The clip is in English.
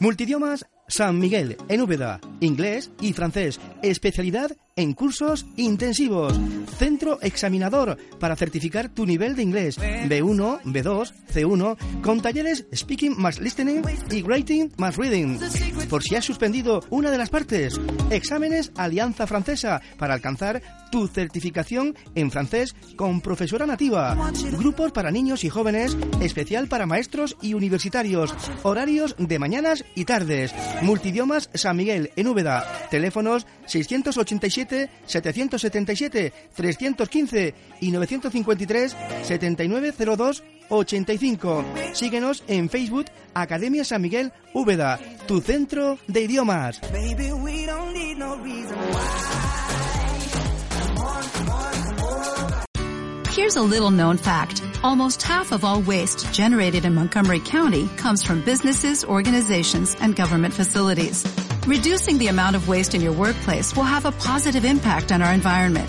Multidiomas San Miguel en Úbeda, inglés y francés, especialidad en cursos intensivos. Centro examinador para certificar tu nivel de inglés B1, B2, C1 con talleres Speaking más Listening y Writing más Reading. Por si has suspendido una de las partes, exámenes Alianza Francesa para alcanzar tu certificación en francés con profesora nativa. Grupos para niños y jóvenes, especial para maestros y universitarios. Horarios de mañanas y tardes. Multidiomas San Miguel en Úbeda. Teléfonos 687 777 315 y 953 7902 85. Síguenos en Facebook Academia San Miguel Úbeda, tu centro de idiomas. Here's a little known fact. Almost half of all waste generated in Montgomery County comes from businesses, organizations, and government facilities. Reducing the amount of waste in your workplace will have a positive impact on our environment.